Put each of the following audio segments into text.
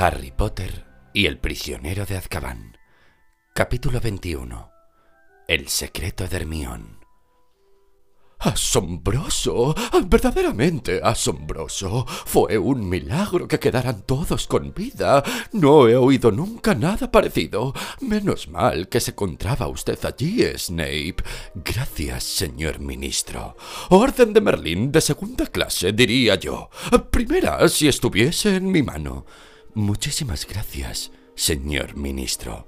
Harry Potter y el prisionero de Azkaban. Capítulo 21. El secreto de Hermión. Asombroso, verdaderamente asombroso. Fue un milagro que quedaran todos con vida. No he oído nunca nada parecido. Menos mal que se encontraba usted allí, Snape. Gracias, señor ministro. Orden de Merlín de segunda clase, diría yo. Primera, si estuviese en mi mano. Muchísimas gracias, señor ministro.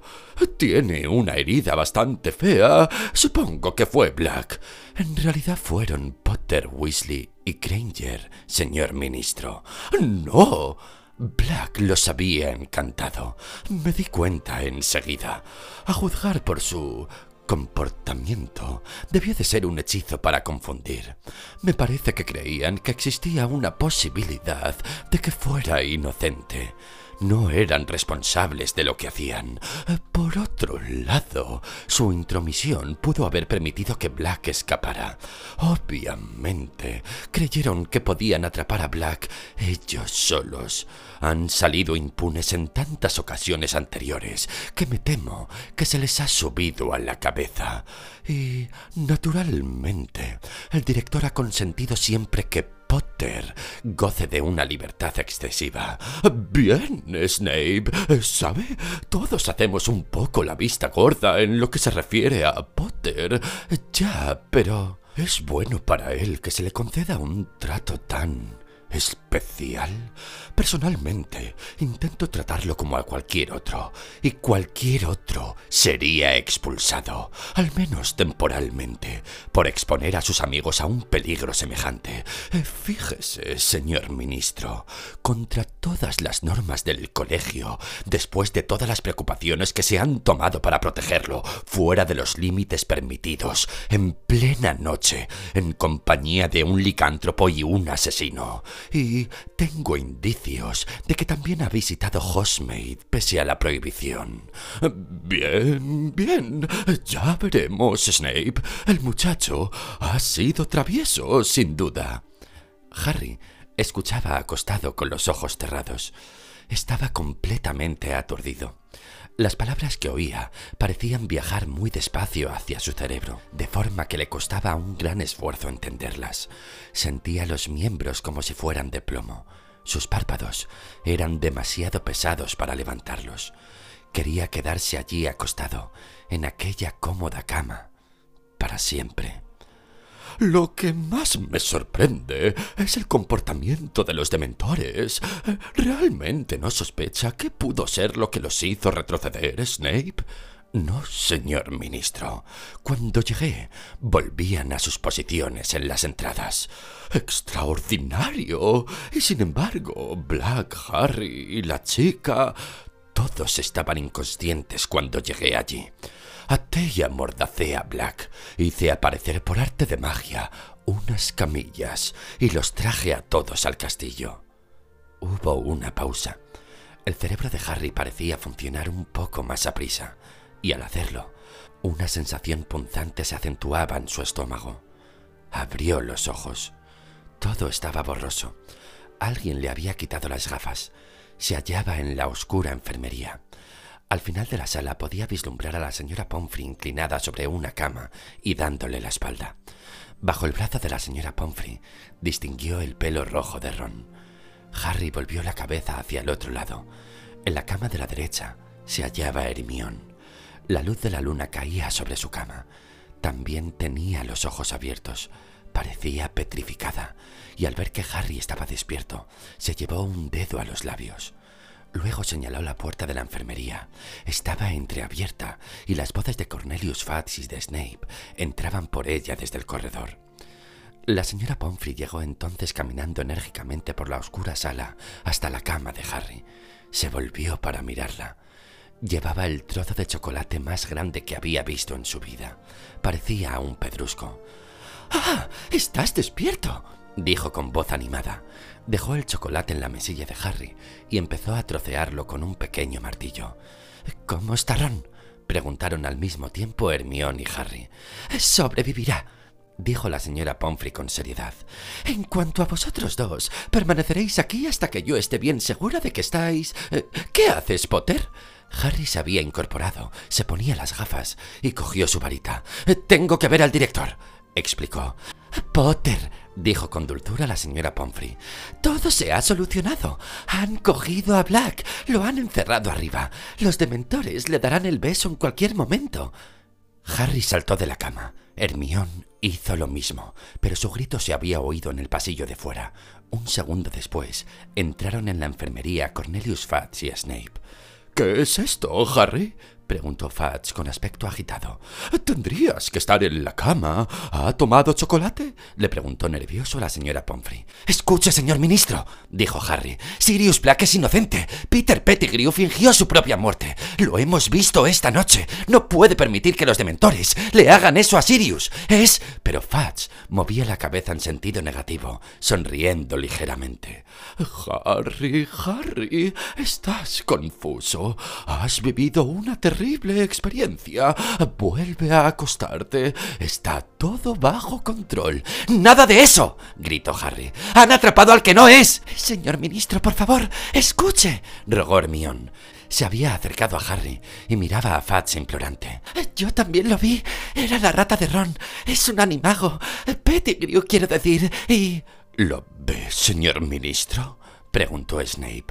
Tiene una herida bastante fea. Supongo que fue Black. En realidad fueron Potter, Weasley y Granger, señor ministro. No. Black los había encantado. Me di cuenta enseguida. A juzgar por su comportamiento debió de ser un hechizo para confundir. Me parece que creían que existía una posibilidad de que fuera inocente no eran responsables de lo que hacían. Por otro lado, su intromisión pudo haber permitido que Black escapara. Obviamente, creyeron que podían atrapar a Black ellos solos. Han salido impunes en tantas ocasiones anteriores que me temo que se les ha subido a la cabeza. Y, naturalmente, el director ha consentido siempre que Potter goce de una libertad excesiva. Bien, Snape. ¿Sabe? Todos hacemos un poco la vista gorda en lo que se refiere a Potter. Ya, pero es bueno para él que se le conceda un trato tan especial. Personalmente, intento tratarlo como a cualquier otro, y cualquier otro sería expulsado, al menos temporalmente, por exponer a sus amigos a un peligro semejante. Eh, fíjese, señor ministro, contra todas las normas del colegio, después de todas las preocupaciones que se han tomado para protegerlo, fuera de los límites permitidos, en plena noche, en compañía de un licántropo y un asesino. Y tengo indicios de que también ha visitado Hogsmeade pese a la prohibición. Bien, bien. Ya veremos, Snape. El muchacho ha sido travieso, sin duda. Harry escuchaba acostado con los ojos cerrados. Estaba completamente aturdido. Las palabras que oía parecían viajar muy despacio hacia su cerebro, de forma que le costaba un gran esfuerzo entenderlas. Sentía los miembros como si fueran de plomo. Sus párpados eran demasiado pesados para levantarlos. Quería quedarse allí acostado, en aquella cómoda cama, para siempre. Lo que más me sorprende es el comportamiento de los dementores. ¿Realmente no sospecha qué pudo ser lo que los hizo retroceder, Snape? No, señor ministro. Cuando llegué, volvían a sus posiciones en las entradas. ¡Extraordinario! Y sin embargo, Black, Harry y la chica... Todos estaban inconscientes cuando llegué allí. Até y amordacé a Black. Hice aparecer por arte de magia unas camillas y los traje a todos al castillo. Hubo una pausa. El cerebro de Harry parecía funcionar un poco más a prisa, y al hacerlo, una sensación punzante se acentuaba en su estómago. Abrió los ojos. Todo estaba borroso. Alguien le había quitado las gafas. Se hallaba en la oscura enfermería. Al final de la sala podía vislumbrar a la señora Pomfrey inclinada sobre una cama y dándole la espalda. Bajo el brazo de la señora Pomfrey distinguió el pelo rojo de Ron. Harry volvió la cabeza hacia el otro lado. En la cama de la derecha se hallaba Hermión. La luz de la luna caía sobre su cama. También tenía los ojos abiertos. Parecía petrificada, y al ver que Harry estaba despierto, se llevó un dedo a los labios. Luego señaló la puerta de la enfermería. Estaba entreabierta y las voces de Cornelius Fudge y de Snape entraban por ella desde el corredor. La señora Pomfrey llegó entonces caminando enérgicamente por la oscura sala hasta la cama de Harry. Se volvió para mirarla. Llevaba el trozo de chocolate más grande que había visto en su vida. Parecía un pedrusco. ¡Ah! ¡Estás despierto! Dijo con voz animada. Dejó el chocolate en la mesilla de Harry y empezó a trocearlo con un pequeño martillo. ¿Cómo está Ron? preguntaron al mismo tiempo Hermione y Harry. Sobrevivirá, dijo la señora Pomfrey con seriedad. En cuanto a vosotros dos, permaneceréis aquí hasta que yo esté bien segura de que estáis... Eh, ¿Qué haces, Potter? Harry se había incorporado, se ponía las gafas y cogió su varita. Tengo que ver al director, explicó. Potter, dijo con dulzura la señora Pomfrey. Todo se ha solucionado. Han cogido a Black, lo han encerrado arriba. Los dementores le darán el beso en cualquier momento. Harry saltó de la cama. Hermión hizo lo mismo, pero su grito se había oído en el pasillo de fuera. Un segundo después, entraron en la enfermería Cornelius Fudge y Snape. ¿Qué es esto, Harry? Preguntó Fudge con aspecto agitado. Tendrías que estar en la cama. ¿Ha tomado chocolate? le preguntó nervioso la señora Pomfrey. Escuche, señor ministro, dijo Harry. Sirius Black es inocente. Peter Pettigrew fingió su propia muerte. Lo hemos visto esta noche. No puede permitir que los dementores le hagan eso a Sirius. Es... Pero Fudge movía la cabeza en sentido negativo, sonriendo ligeramente. Harry, Harry, estás confuso. Has vivido una terrible experiencia. Vuelve a acostarte. Está todo bajo control. ¡Nada de eso! gritó Harry. ¡Han atrapado al que no es! Señor ministro, por favor, escuche, rogó Hermión. Se había acercado a Harry y miraba a Fats implorante. Yo también lo vi. Era la rata de Ron. Es un animago. Pettigrew, quiero decir. Y... ¿Lo ve, señor ministro? Preguntó Snape.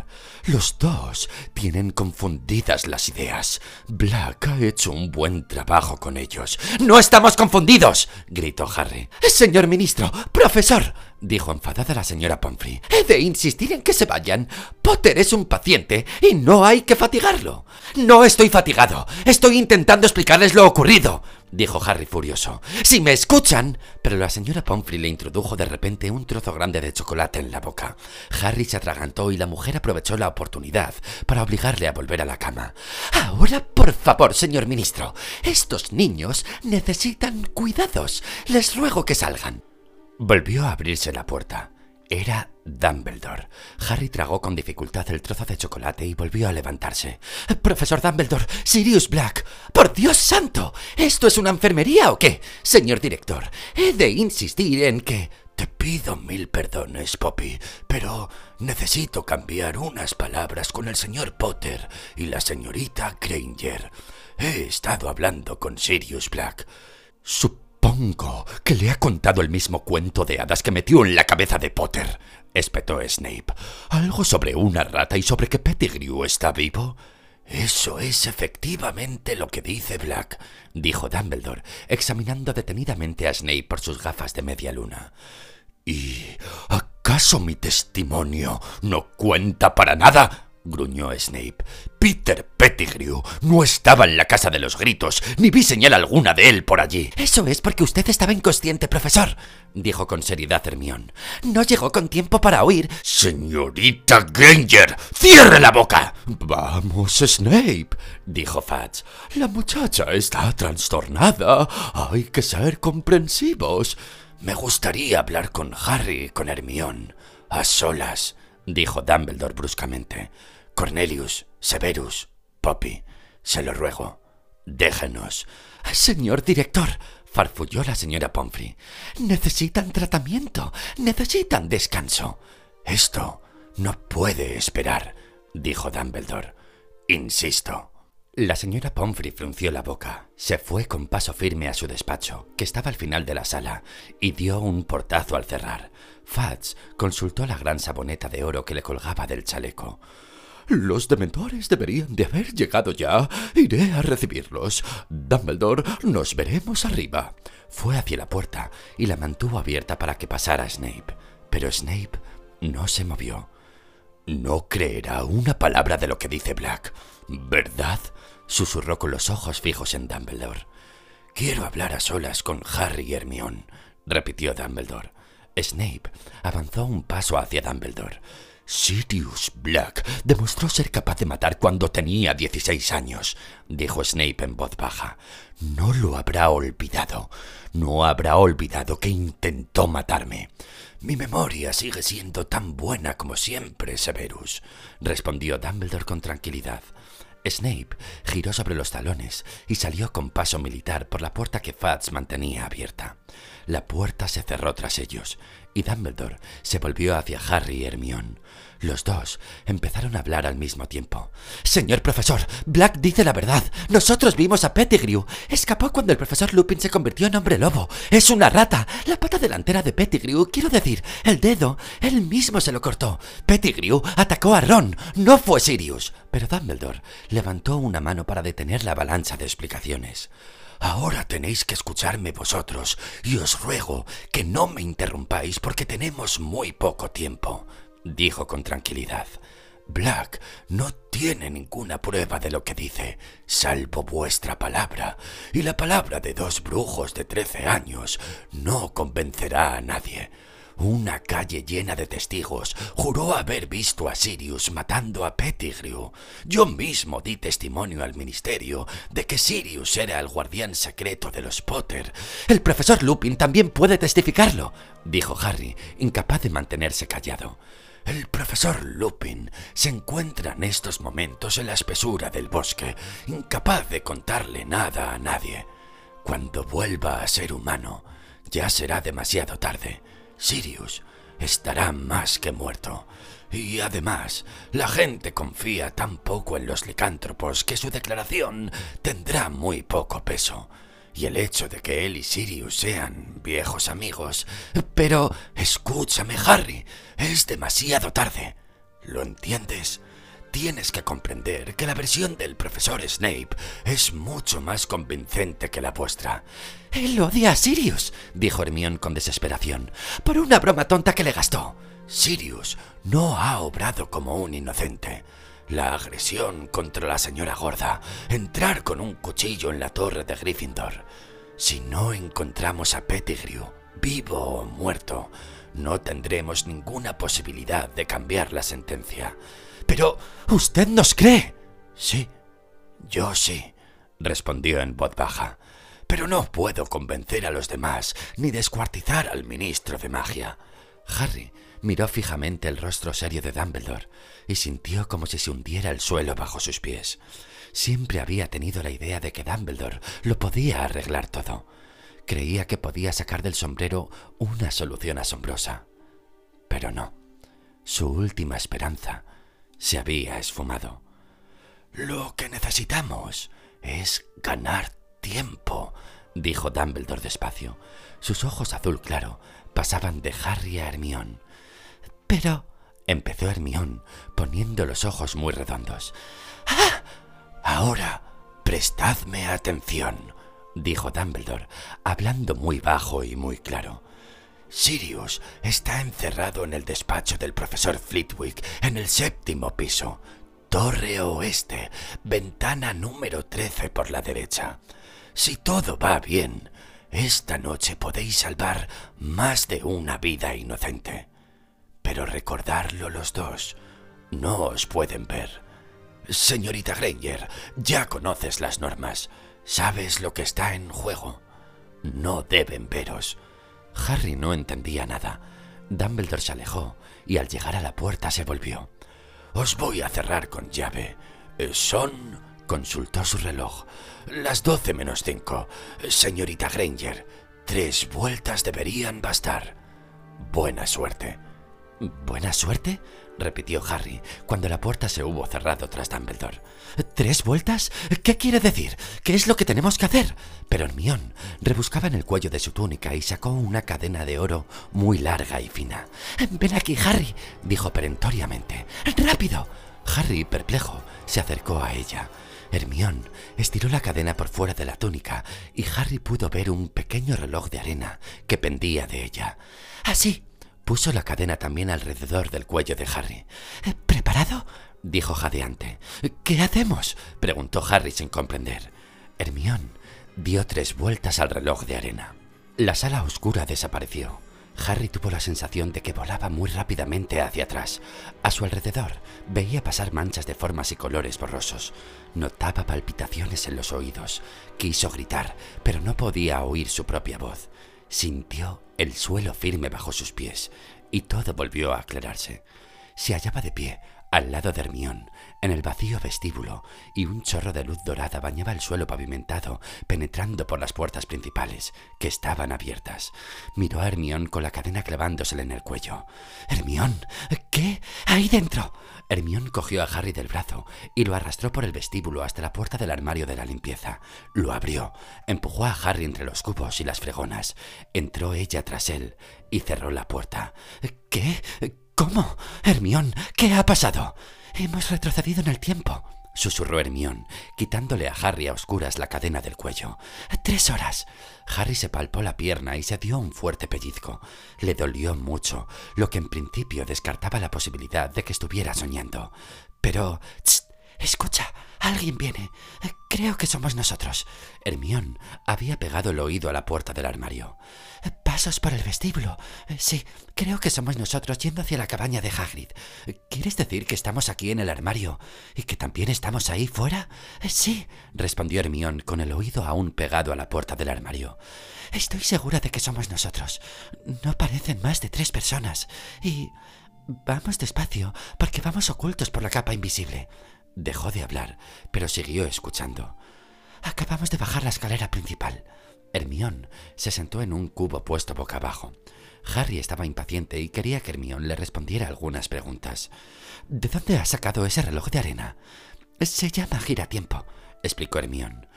Los dos tienen confundidas las ideas. Black ha hecho un buen trabajo con ellos. ¡No estamos confundidos! gritó Harry. Señor ministro, profesor, dijo enfadada la señora Pomfrey. He de insistir en que se vayan. Potter es un paciente y no hay que fatigarlo. No estoy fatigado. Estoy intentando explicarles lo ocurrido dijo Harry furioso. Si me escuchan. Pero la señora Pomfrey le introdujo de repente un trozo grande de chocolate en la boca. Harry se atragantó y la mujer aprovechó la oportunidad para obligarle a volver a la cama. Ahora, por favor, señor ministro, estos niños necesitan cuidados. Les ruego que salgan. Volvió a abrirse la puerta. Era Dumbledore. Harry tragó con dificultad el trozo de chocolate y volvió a levantarse. Profesor Dumbledore, Sirius Black. ¡Por Dios santo! ¿Esto es una enfermería o qué? Señor director, he de insistir en que... Te pido mil perdones, Poppy, pero necesito cambiar unas palabras con el señor Potter y la señorita Granger. He estado hablando con Sirius Black. Que le ha contado el mismo cuento de hadas que metió en la cabeza de Potter, espetó Snape. ¿Algo sobre una rata y sobre que Pettigrew está vivo? Eso es efectivamente lo que dice Black, dijo Dumbledore, examinando detenidamente a Snape por sus gafas de media luna. ¿Y acaso mi testimonio no cuenta para nada? Gruñó Snape. Peter Pettigrew no estaba en la casa de los gritos, ni vi señal alguna de él por allí. Eso es porque usted estaba inconsciente, profesor, dijo con seriedad Hermión. No llegó con tiempo para oír. Señorita Granger, cierre la boca. Vamos, Snape, dijo Fudge. La muchacha está trastornada. Hay que ser comprensivos. Me gustaría hablar con Harry y con Hermión. A solas, dijo Dumbledore bruscamente. Cornelius, Severus, Poppy, se lo ruego, déjenos. Señor director, farfulló la señora Pomfrey, necesitan tratamiento, necesitan descanso. Esto no puede esperar, dijo Dumbledore. Insisto. La señora Pomfrey frunció la boca, se fue con paso firme a su despacho, que estaba al final de la sala, y dio un portazo al cerrar. Fudge consultó la gran saboneta de oro que le colgaba del chaleco. Los dementores deberían de haber llegado ya. Iré a recibirlos. Dumbledore, nos veremos arriba. Fue hacia la puerta y la mantuvo abierta para que pasara Snape. Pero Snape no se movió. No creerá una palabra de lo que dice Black, ¿verdad? susurró con los ojos fijos en Dumbledore. Quiero hablar a solas con Harry y Hermione, repitió Dumbledore. Snape avanzó un paso hacia Dumbledore. Sirius Black demostró ser capaz de matar cuando tenía 16 años, dijo Snape en voz baja. No lo habrá olvidado. No habrá olvidado que intentó matarme. Mi memoria sigue siendo tan buena como siempre, Severus, respondió Dumbledore con tranquilidad. Snape giró sobre los talones y salió con paso militar por la puerta que Fats mantenía abierta. La puerta se cerró tras ellos y Dumbledore se volvió hacia Harry y Hermione. Los dos empezaron a hablar al mismo tiempo. Señor profesor, Black dice la verdad. Nosotros vimos a Pettigrew. Escapó cuando el profesor Lupin se convirtió en hombre lobo. Es una rata. La pata delantera de Pettigrew, quiero decir, el dedo, él mismo se lo cortó. Pettigrew atacó a Ron, no fue Sirius. Pero Dumbledore levantó una mano para detener la avalancha de explicaciones. Ahora tenéis que escucharme vosotros, y os ruego que no me interrumpáis porque tenemos muy poco tiempo dijo con tranquilidad. Black no tiene ninguna prueba de lo que dice, salvo vuestra palabra, y la palabra de dos brujos de trece años no convencerá a nadie. Una calle llena de testigos juró haber visto a Sirius matando a Pettigrew. Yo mismo di testimonio al ministerio de que Sirius era el guardián secreto de los Potter. El profesor Lupin también puede testificarlo, dijo Harry, incapaz de mantenerse callado. El profesor Lupin se encuentra en estos momentos en la espesura del bosque, incapaz de contarle nada a nadie. Cuando vuelva a ser humano, ya será demasiado tarde. Sirius estará más que muerto. Y además, la gente confía tan poco en los licántropos que su declaración tendrá muy poco peso y el hecho de que él y Sirius sean viejos amigos. Pero escúchame, Harry, es demasiado tarde. ¿Lo entiendes? Tienes que comprender que la versión del profesor Snape es mucho más convincente que la vuestra. Él odia a Sirius, dijo Hermione con desesperación, por una broma tonta que le gastó. Sirius no ha obrado como un inocente la agresión contra la señora gorda, entrar con un cuchillo en la torre de Gryffindor. Si no encontramos a Pettigrew, vivo o muerto, no tendremos ninguna posibilidad de cambiar la sentencia. Pero usted nos cree. Sí, yo sí, respondió en voz baja. Pero no puedo convencer a los demás ni descuartizar al ministro de magia. Harry miró fijamente el rostro serio de Dumbledore y sintió como si se hundiera el suelo bajo sus pies. Siempre había tenido la idea de que Dumbledore lo podía arreglar todo. Creía que podía sacar del sombrero una solución asombrosa. Pero no. Su última esperanza se había esfumado. Lo que necesitamos es ganar tiempo, dijo Dumbledore despacio. Sus ojos azul claro pasaban de Harry a Hermión. Pero... empezó Hermión, poniendo los ojos muy redondos. ¡Ah! Ahora, prestadme atención, dijo Dumbledore, hablando muy bajo y muy claro. Sirius está encerrado en el despacho del profesor Flitwick en el séptimo piso. Torre oeste, ventana número 13 por la derecha. Si todo va bien, esta noche podéis salvar más de una vida inocente. Pero recordarlo los dos, no os pueden ver. Señorita Granger, ya conoces las normas. Sabes lo que está en juego. No deben veros. Harry no entendía nada. Dumbledore se alejó y al llegar a la puerta se volvió. Os voy a cerrar con llave. Eh, son... consultó su reloj. Las doce menos cinco. Señorita Granger, tres vueltas deberían bastar. Buena suerte. ¿Buena suerte? repitió Harry cuando la puerta se hubo cerrado tras Dumbledore. ¿Tres vueltas? ¿Qué quiere decir? ¿Qué es lo que tenemos que hacer? Pero Hermión rebuscaba en el cuello de su túnica y sacó una cadena de oro muy larga y fina. Ven aquí, Harry, dijo perentoriamente. ¡Rápido! Harry, perplejo, se acercó a ella. Hermión estiró la cadena por fuera de la túnica y Harry pudo ver un pequeño reloj de arena que pendía de ella. Así, Puso la cadena también alrededor del cuello de Harry. ¿Preparado? dijo jadeante. ¿Qué hacemos? preguntó Harry sin comprender. Hermión dio tres vueltas al reloj de arena. La sala oscura desapareció. Harry tuvo la sensación de que volaba muy rápidamente hacia atrás. A su alrededor veía pasar manchas de formas y colores borrosos. Notaba palpitaciones en los oídos. Quiso gritar, pero no podía oír su propia voz. Sintió el suelo firme bajo sus pies y todo volvió a aclararse. Se hallaba de pie al lado de Hermión, en el vacío vestíbulo y un chorro de luz dorada bañaba el suelo pavimentado, penetrando por las puertas principales, que estaban abiertas. Miró a Hermión con la cadena clavándosele en el cuello. Hermión, ¿qué? Ahí dentro. Hermión cogió a Harry del brazo y lo arrastró por el vestíbulo hasta la puerta del armario de la limpieza. Lo abrió, empujó a Harry entre los cubos y las fregonas. Entró ella tras él y cerró la puerta. ¿Qué? ¿Cómo? Hermión, ¿qué ha pasado? Hemos retrocedido en el tiempo, susurró Hermión, quitándole a Harry a oscuras la cadena del cuello. Tres horas. Harry se palpó la pierna y se dio un fuerte pellizco. Le dolió mucho, lo que en principio descartaba la posibilidad de que estuviera soñando. Pero... escucha, alguien viene. Creo que somos nosotros. Hermión había pegado el oído a la puerta del armario. Pasos por el vestíbulo. Sí, creo que somos nosotros yendo hacia la cabaña de Hagrid. ¿Quieres decir que estamos aquí en el armario y que también estamos ahí fuera? Sí, respondió Hermión con el oído aún pegado a la puerta del armario. Estoy segura de que somos nosotros. No parecen más de tres personas. Y... Vamos despacio, porque vamos ocultos por la capa invisible. Dejó de hablar, pero siguió escuchando. Acabamos de bajar la escalera principal. Hermión se sentó en un cubo puesto boca abajo. Harry estaba impaciente y quería que Hermión le respondiera algunas preguntas. ¿De dónde ha sacado ese reloj de arena? Se llama giratiempo, explicó Hermión.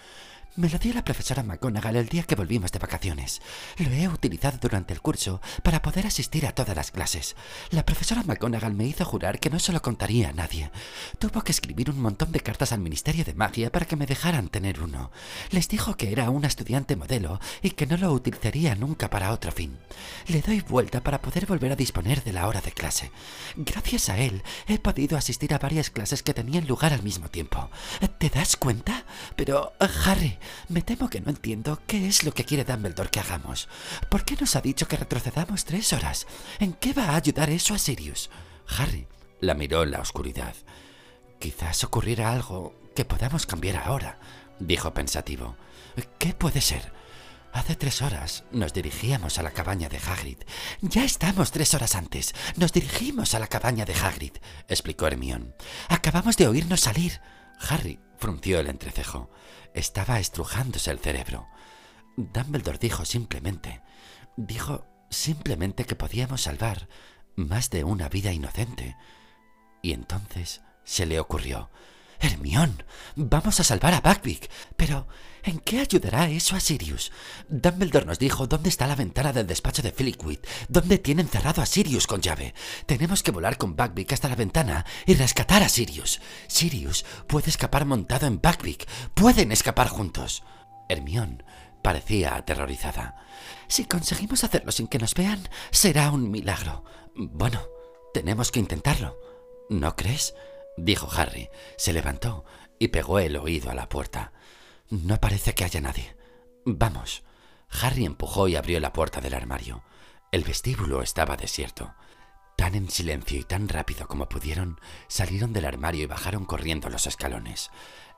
Me lo dio la profesora McGonagall el día que volvimos de vacaciones. Lo he utilizado durante el curso para poder asistir a todas las clases. La profesora McGonagall me hizo jurar que no se lo contaría a nadie. Tuvo que escribir un montón de cartas al Ministerio de Magia para que me dejaran tener uno. Les dijo que era una estudiante modelo y que no lo utilizaría nunca para otro fin. Le doy vuelta para poder volver a disponer de la hora de clase. Gracias a él he podido asistir a varias clases que tenían lugar al mismo tiempo. ¿Te das cuenta? Pero, Harry, me temo que no entiendo qué es lo que quiere Dumbledore que hagamos. ¿Por qué nos ha dicho que retrocedamos tres horas? ¿En qué va a ayudar eso a Sirius? Harry la miró en la oscuridad. Quizás ocurriera algo que podamos cambiar ahora, dijo pensativo. ¿Qué puede ser? Hace tres horas nos dirigíamos a la cabaña de Hagrid. Ya estamos tres horas antes. Nos dirigimos a la cabaña de Hagrid, explicó Hermión. Acabamos de oírnos salir. Harry frunció el entrecejo. Estaba estrujándose el cerebro. Dumbledore dijo simplemente, dijo simplemente que podíamos salvar más de una vida inocente. Y entonces se le ocurrió, Hermión, vamos a salvar a Buckbeak. Pero, ¿en qué ayudará eso a Sirius? Dumbledore nos dijo dónde está la ventana del despacho de Flickwick, dónde tienen cerrado a Sirius con llave. Tenemos que volar con Buckbeak hasta la ventana y rescatar a Sirius. Sirius puede escapar montado en Buckbeak. Pueden escapar juntos. Hermión parecía aterrorizada. Si conseguimos hacerlo sin que nos vean, será un milagro. Bueno, tenemos que intentarlo. ¿No crees? Dijo Harry. Se levantó y pegó el oído a la puerta. No parece que haya nadie. Vamos. Harry empujó y abrió la puerta del armario. El vestíbulo estaba desierto. Tan en silencio y tan rápido como pudieron, salieron del armario y bajaron corriendo los escalones.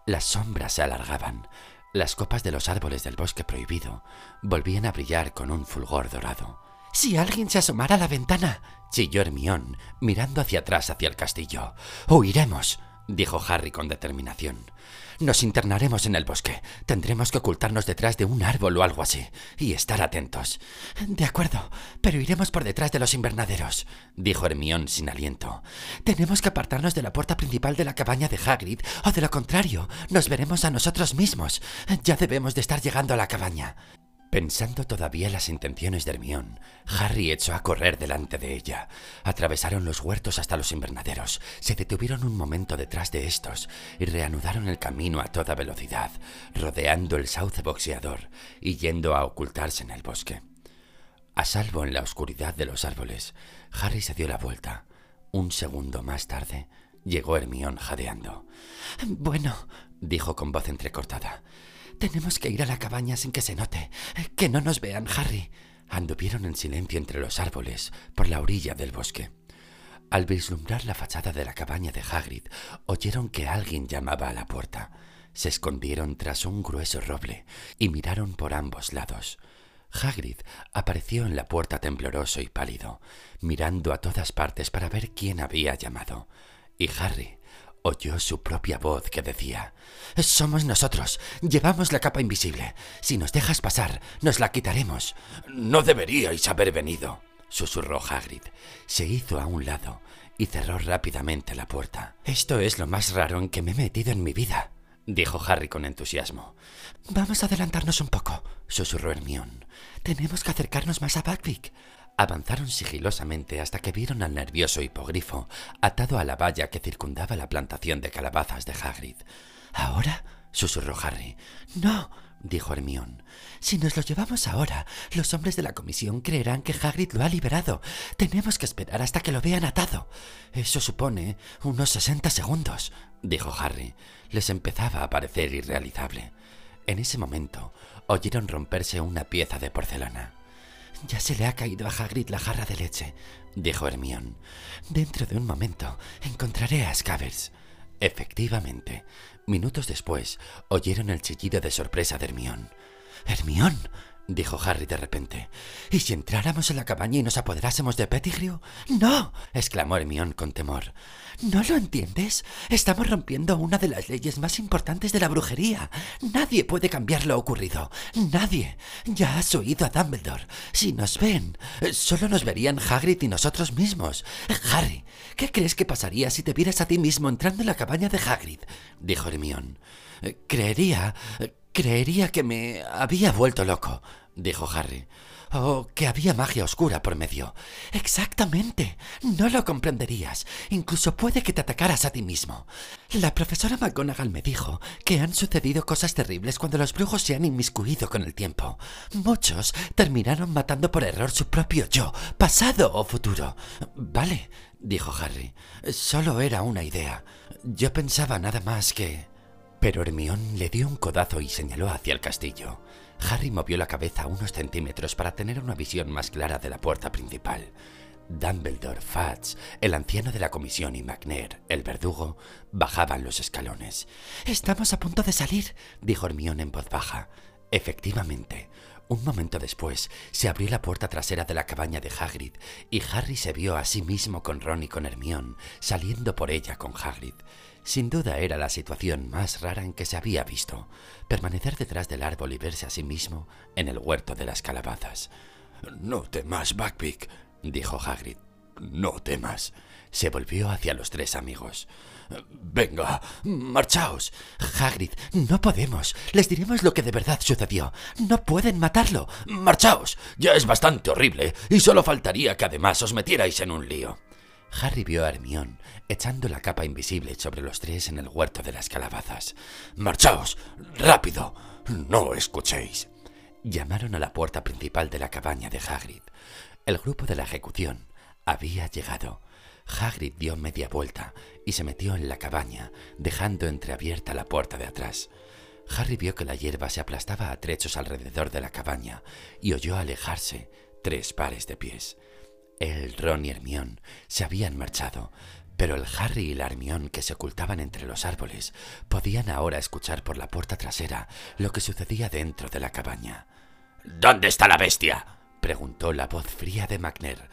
Las sombras se alargaban. Las copas de los árboles del bosque prohibido volvían a brillar con un fulgor dorado. Si alguien se asomara a la ventana, chilló Hermión, mirando hacia atrás hacia el castillo. Huiremos, dijo Harry con determinación. Nos internaremos en el bosque. Tendremos que ocultarnos detrás de un árbol o algo así, y estar atentos. De acuerdo, pero iremos por detrás de los invernaderos, dijo Hermión sin aliento. Tenemos que apartarnos de la puerta principal de la cabaña de Hagrid, o de lo contrario, nos veremos a nosotros mismos. Ya debemos de estar llegando a la cabaña. Pensando todavía las intenciones de Hermión, Harry echó a correr delante de ella. Atravesaron los huertos hasta los invernaderos, se detuvieron un momento detrás de estos y reanudaron el camino a toda velocidad, rodeando el sauce boxeador y yendo a ocultarse en el bosque. A salvo en la oscuridad de los árboles, Harry se dio la vuelta. Un segundo más tarde, llegó Hermión jadeando. Bueno, dijo con voz entrecortada. Tenemos que ir a la cabaña sin que se note. Que no nos vean, Harry. Anduvieron en silencio entre los árboles, por la orilla del bosque. Al vislumbrar la fachada de la cabaña de Hagrid, oyeron que alguien llamaba a la puerta. Se escondieron tras un grueso roble y miraron por ambos lados. Hagrid apareció en la puerta tembloroso y pálido, mirando a todas partes para ver quién había llamado, y Harry oyó su propia voz que decía Somos nosotros. Llevamos la capa invisible. Si nos dejas pasar, nos la quitaremos. No deberíais haber venido, susurró Hagrid. Se hizo a un lado y cerró rápidamente la puerta. Esto es lo más raro en que me he metido en mi vida, dijo Harry con entusiasmo. Vamos a adelantarnos un poco, susurró Hermión. Tenemos que acercarnos más a Buckbeak. Avanzaron sigilosamente hasta que vieron al nervioso hipogrifo atado a la valla que circundaba la plantación de calabazas de Hagrid. ¿Ahora? susurró Harry. No, dijo Hermión. Si nos lo llevamos ahora, los hombres de la comisión creerán que Hagrid lo ha liberado. Tenemos que esperar hasta que lo vean atado. Eso supone unos sesenta segundos, dijo Harry. Les empezaba a parecer irrealizable. En ese momento, oyeron romperse una pieza de porcelana. Ya se le ha caído a Hagrid la jarra de leche, dijo Hermión. Dentro de un momento encontraré a Scabbers. Efectivamente, minutos después, oyeron el chillido de sorpresa de Hermión. Hermión, dijo Harry de repente. ¿Y si entráramos en la cabaña y nos apoderásemos de Pettigrew? No, exclamó Hermión con temor. ¿No lo entiendes? Estamos rompiendo una de las leyes más importantes de la brujería. Nadie puede cambiar lo ocurrido. Nadie. Ya has oído a Dumbledore. Si nos ven, solo nos verían Hagrid y nosotros mismos. Harry, ¿qué crees que pasaría si te vieras a ti mismo entrando en la cabaña de Hagrid? dijo Hermión. Creería... creería que me había vuelto loco, dijo Harry. Oh, que había magia oscura por medio. Exactamente. No lo comprenderías. Incluso puede que te atacaras a ti mismo. La profesora McGonagall me dijo que han sucedido cosas terribles cuando los brujos se han inmiscuido con el tiempo. Muchos terminaron matando por error su propio yo, pasado o futuro. Vale, dijo Harry. Solo era una idea. Yo pensaba nada más que... Pero Hermión le dio un codazo y señaló hacia el castillo. Harry movió la cabeza unos centímetros para tener una visión más clara de la puerta principal. Dumbledore, Fudge, el anciano de la comisión y McNair, el verdugo, bajaban los escalones. Estamos a punto de salir, dijo Hermione en voz baja. Efectivamente, un momento después se abrió la puerta trasera de la cabaña de Hagrid y Harry se vio a sí mismo con Ron y con Hermione saliendo por ella con Hagrid. Sin duda era la situación más rara en que se había visto, permanecer detrás del árbol y verse a sí mismo en el huerto de las calabazas. No temas, Buckbeak, dijo Hagrid. No temas. Se volvió hacia los tres amigos. Venga, marchaos. Hagrid, no podemos. Les diremos lo que de verdad sucedió. No pueden matarlo. Marchaos. Ya es bastante horrible, y solo faltaría que además os metierais en un lío. Harry vio a Hermión echando la capa invisible sobre los tres en el huerto de las calabazas. ¡Marchaos! ¡Rápido! ¡No escuchéis! Llamaron a la puerta principal de la cabaña de Hagrid. El grupo de la ejecución había llegado. Hagrid dio media vuelta y se metió en la cabaña, dejando entreabierta la puerta de atrás. Harry vio que la hierba se aplastaba a trechos alrededor de la cabaña y oyó alejarse tres pares de pies. El Ron y Hermión se habían marchado, pero el Harry y la Hermión que se ocultaban entre los árboles podían ahora escuchar por la puerta trasera lo que sucedía dentro de la cabaña. ¿Dónde está la bestia? preguntó la voz fría de McNair.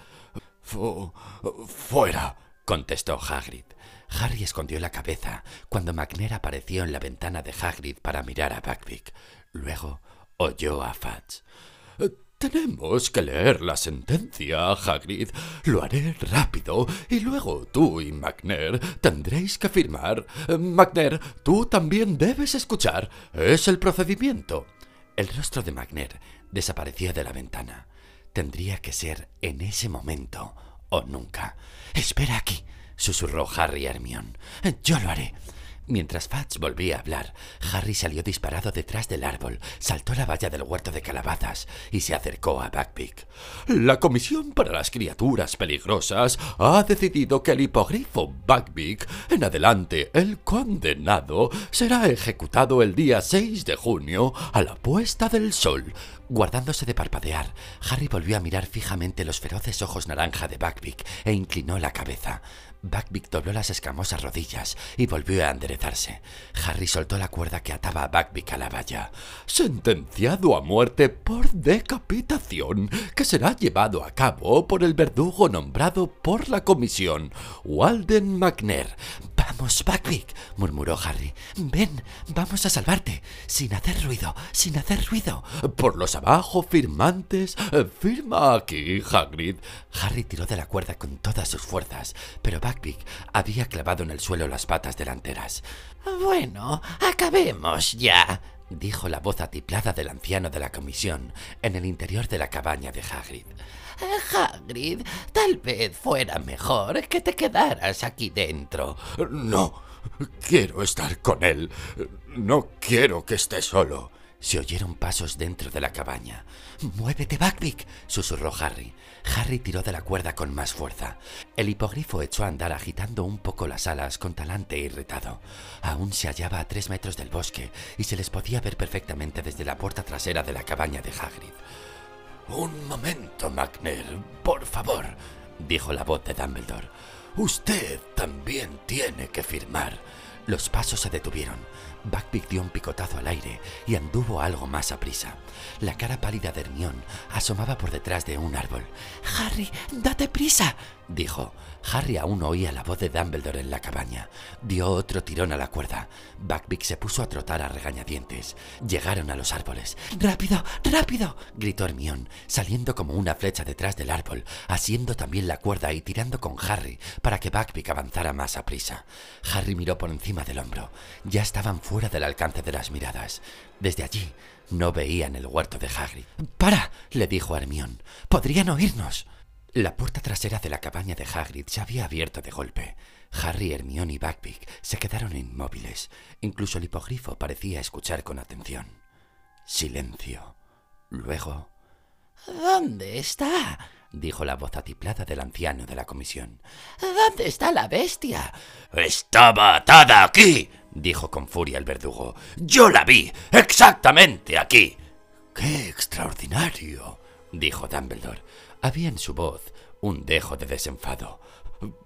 fuera, contestó Hagrid. Harry escondió la cabeza cuando McNair apareció en la ventana de Hagrid para mirar a Buckbeak. Luego oyó a Fudge. Tenemos que leer la sentencia, Hagrid. Lo haré rápido y luego tú y McNair tendréis que firmar. McNair, tú también debes escuchar. Es el procedimiento. El rostro de McNair desapareció de la ventana. Tendría que ser en ese momento o nunca. Espera aquí, susurró Harry a Hermione. Yo lo haré. Mientras Fudge volvía a hablar, Harry salió disparado detrás del árbol, saltó la valla del huerto de calabazas y se acercó a Buckbeak. La Comisión para las Criaturas Peligrosas ha decidido que el hipogrifo Buckbeak, en adelante el condenado, será ejecutado el día 6 de junio a la puesta del sol. Guardándose de parpadear, Harry volvió a mirar fijamente los feroces ojos naranja de Buckbeak e inclinó la cabeza. Buckbeak dobló las escamosas rodillas y volvió a enderezarse. Harry soltó la cuerda que ataba a Buckbeak a la valla. Sentenciado a muerte por decapitación, que será llevado a cabo por el verdugo nombrado por la comisión, Walden McNair. Vamos, Buckbeak, murmuró Harry. Ven, vamos a salvarte. Sin hacer ruido, sin hacer ruido. Por los abajo, firmantes. Firma aquí, Hagrid. Harry tiró de la cuerda con todas sus fuerzas, pero Buckbeak había clavado en el suelo las patas delanteras. Bueno, acabemos ya, dijo la voz atiplada del anciano de la comisión en el interior de la cabaña de Hagrid. Hagrid, tal vez fuera mejor que te quedaras aquí dentro. No, quiero estar con él. No quiero que esté solo. Se oyeron pasos dentro de la cabaña. ¡Muévete, Buckbeak! susurró Harry. Harry tiró de la cuerda con más fuerza. El hipogrifo echó a andar agitando un poco las alas con talante irritado. Aún se hallaba a tres metros del bosque y se les podía ver perfectamente desde la puerta trasera de la cabaña de Hagrid. Un momento, McNair, por favor, dijo la voz de Dumbledore. Usted también tiene que firmar. Los pasos se detuvieron. Buckbeak dio un picotazo al aire y anduvo algo más a prisa. La cara pálida de Hermione asomaba por detrás de un árbol. Harry, date prisa, dijo. Harry aún oía la voz de Dumbledore en la cabaña. Dio otro tirón a la cuerda. Buckbeak se puso a trotar a regañadientes. Llegaron a los árboles. ¡Rápido! ¡Rápido! gritó Hermione, saliendo como una flecha detrás del árbol, asiendo también la cuerda y tirando con Harry para que Buckbeak avanzara más a prisa. Harry miró por encima del hombro. Ya estaban fuera del alcance de las miradas. Desde allí no veían el huerto de Hagrid. ¡Para! le dijo a Hermione. ¡Podrían oírnos! La puerta trasera de la cabaña de Hagrid se había abierto de golpe. Harry, Hermione y Buckbeak se quedaron inmóviles. Incluso el hipogrifo parecía escuchar con atención. Silencio. Luego... ¿Dónde está? dijo la voz atiplada del anciano de la comisión. ¿Dónde está la bestia? Estaba atada aquí, dijo con furia el verdugo. Yo la vi, exactamente aquí. ¡Qué extraordinario! dijo Dumbledore. Había en su voz un dejo de desenfado.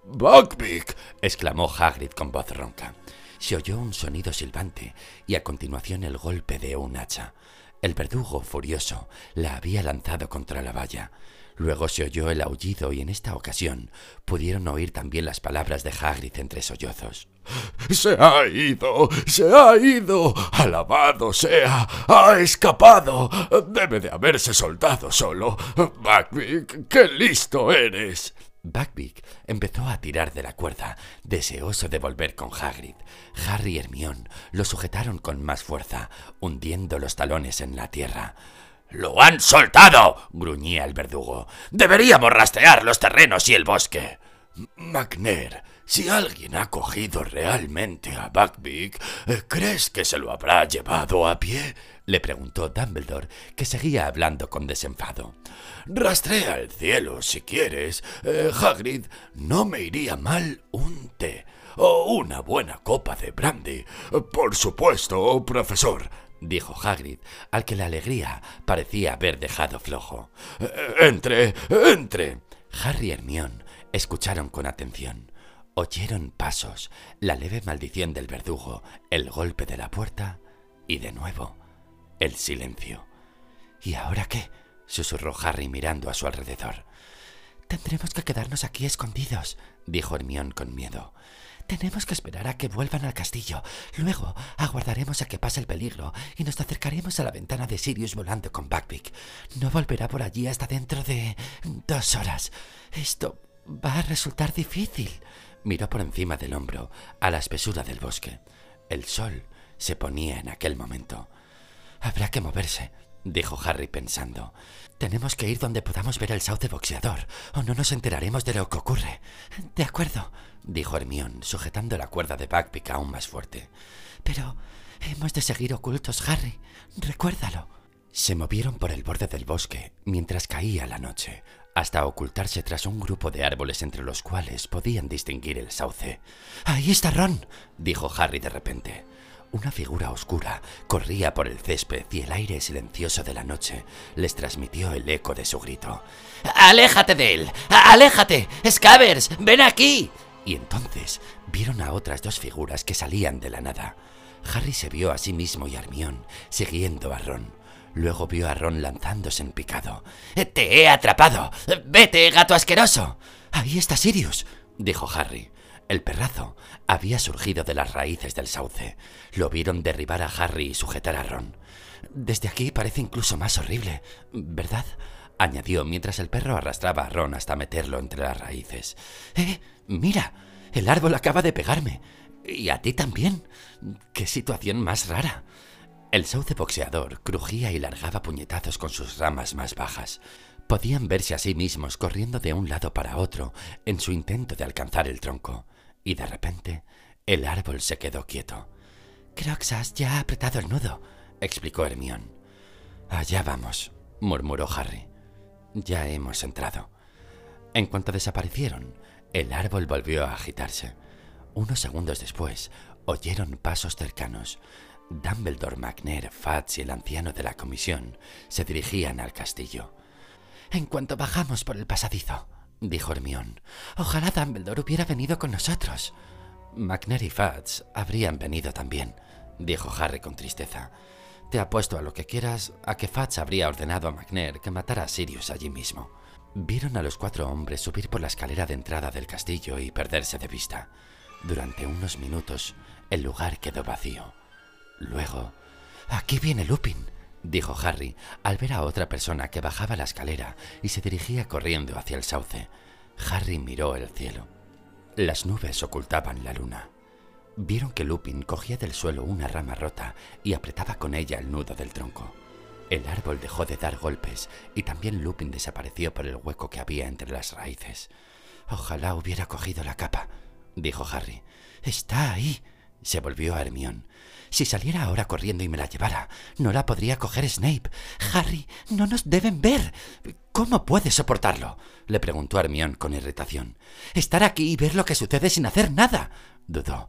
¡Buckbeak! exclamó Hagrid con voz ronca. Se oyó un sonido silbante y a continuación el golpe de un hacha. El verdugo, furioso, la había lanzado contra la valla. Luego se oyó el aullido y en esta ocasión pudieron oír también las palabras de Hagrid entre sollozos. Se ha ido, se ha ido, alabado sea, ha escapado. Debe de haberse soltado solo. Buckbeak, qué listo eres. Buckbeak empezó a tirar de la cuerda, deseoso de volver con Hagrid. Harry y Hermione lo sujetaron con más fuerza, hundiendo los talones en la tierra. ¡Lo han soltado! gruñía el verdugo. Deberíamos rastrear los terrenos y el bosque. McNair, si alguien ha cogido realmente a Buckbeak, ¿crees que se lo habrá llevado a pie? le preguntó Dumbledore, que seguía hablando con desenfado. Rastrea el cielo si quieres. Eh, Hagrid, no me iría mal un té o una buena copa de brandy. Por supuesto, profesor, dijo Hagrid, al que la alegría parecía haber dejado flojo. Eh, entre, entre. Harry y Hermione escucharon con atención. Oyeron pasos, la leve maldición del verdugo, el golpe de la puerta y de nuevo el silencio. ¿Y ahora qué? susurró Harry mirando a su alrededor. Tendremos que quedarnos aquí escondidos, dijo Hermión con miedo. Tenemos que esperar a que vuelvan al castillo. Luego aguardaremos a que pase el peligro y nos acercaremos a la ventana de Sirius volando con Buckbeak. No volverá por allí hasta dentro de dos horas. Esto va a resultar difícil. Miró por encima del hombro a la espesura del bosque. El sol se ponía en aquel momento. Habrá que moverse, dijo Harry pensando. Tenemos que ir donde podamos ver el sauce boxeador, o no nos enteraremos de lo que ocurre. De acuerdo, dijo Hermión, sujetando la cuerda de Buckbeak aún más fuerte. Pero hemos de seguir ocultos, Harry. Recuérdalo. Se movieron por el borde del bosque mientras caía la noche, hasta ocultarse tras un grupo de árboles entre los cuales podían distinguir el sauce. Ahí está Ron, dijo Harry de repente. Una figura oscura corría por el césped y el aire silencioso de la noche les transmitió el eco de su grito. ¡Aléjate de él! ¡Aléjate! ¡Scavers! ¡Ven aquí! Y entonces vieron a otras dos figuras que salían de la nada. Harry se vio a sí mismo y a Hermión siguiendo a Ron. Luego vio a Ron lanzándose en picado. ¡Te he atrapado! ¡Vete, gato asqueroso! Ahí está Sirius, dijo Harry. El perrazo había surgido de las raíces del sauce. Lo vieron derribar a Harry y sujetar a Ron. Desde aquí parece incluso más horrible, ¿verdad? añadió mientras el perro arrastraba a Ron hasta meterlo entre las raíces. ¡Eh! ¡Mira! El árbol acaba de pegarme. Y a ti también. ¡Qué situación más rara! El sauce boxeador crujía y largaba puñetazos con sus ramas más bajas. Podían verse a sí mismos corriendo de un lado para otro en su intento de alcanzar el tronco. Y de repente, el árbol se quedó quieto. Croxas ya ha apretado el nudo, explicó Hermión. Allá vamos, murmuró Harry. Ya hemos entrado. En cuanto desaparecieron, el árbol volvió a agitarse. Unos segundos después, oyeron pasos cercanos. Dumbledore, McNair, Fats y el anciano de la comisión se dirigían al castillo. En cuanto bajamos por el pasadizo, dijo Hermión, ojalá Dumbledore hubiera venido con nosotros. McNair y Fats habrían venido también, dijo Harry con tristeza. Te apuesto a lo que quieras a que Fats habría ordenado a McNair que matara a Sirius allí mismo. Vieron a los cuatro hombres subir por la escalera de entrada del castillo y perderse de vista. Durante unos minutos, el lugar quedó vacío. Luego, aquí viene Lupin, dijo Harry al ver a otra persona que bajaba la escalera y se dirigía corriendo hacia el sauce. Harry miró el cielo. Las nubes ocultaban la luna. Vieron que Lupin cogía del suelo una rama rota y apretaba con ella el nudo del tronco. El árbol dejó de dar golpes y también Lupin desapareció por el hueco que había entre las raíces. Ojalá hubiera cogido la capa, dijo Harry. Está ahí. Se volvió a Hermión. Si saliera ahora corriendo y me la llevara, no la podría coger Snape. Harry, no nos deben ver. ¿Cómo puedes soportarlo? le preguntó Hermión con irritación. Estar aquí y ver lo que sucede sin hacer nada. dudó.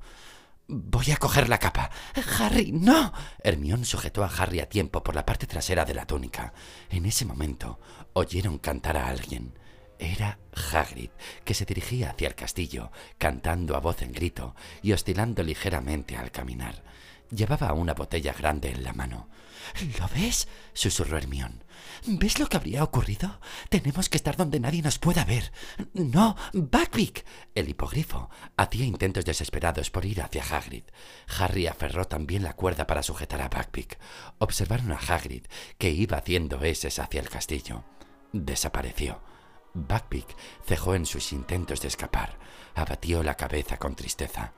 Voy a coger la capa. Harry, no. Hermión sujetó a Harry a tiempo por la parte trasera de la túnica. En ese momento oyeron cantar a alguien. Era Hagrid, que se dirigía hacia el castillo, cantando a voz en grito y oscilando ligeramente al caminar. Llevaba una botella grande en la mano. ¿Lo ves? susurró Hermión. ¿Ves lo que habría ocurrido? Tenemos que estar donde nadie nos pueda ver. No, Buckbeak. El hipogrifo hacía intentos desesperados por ir hacia Hagrid. Harry aferró también la cuerda para sujetar a Buckbeak. Observaron a Hagrid, que iba haciendo eses hacia el castillo. Desapareció. Buckbeak cejó en sus intentos de escapar. Abatió la cabeza con tristeza.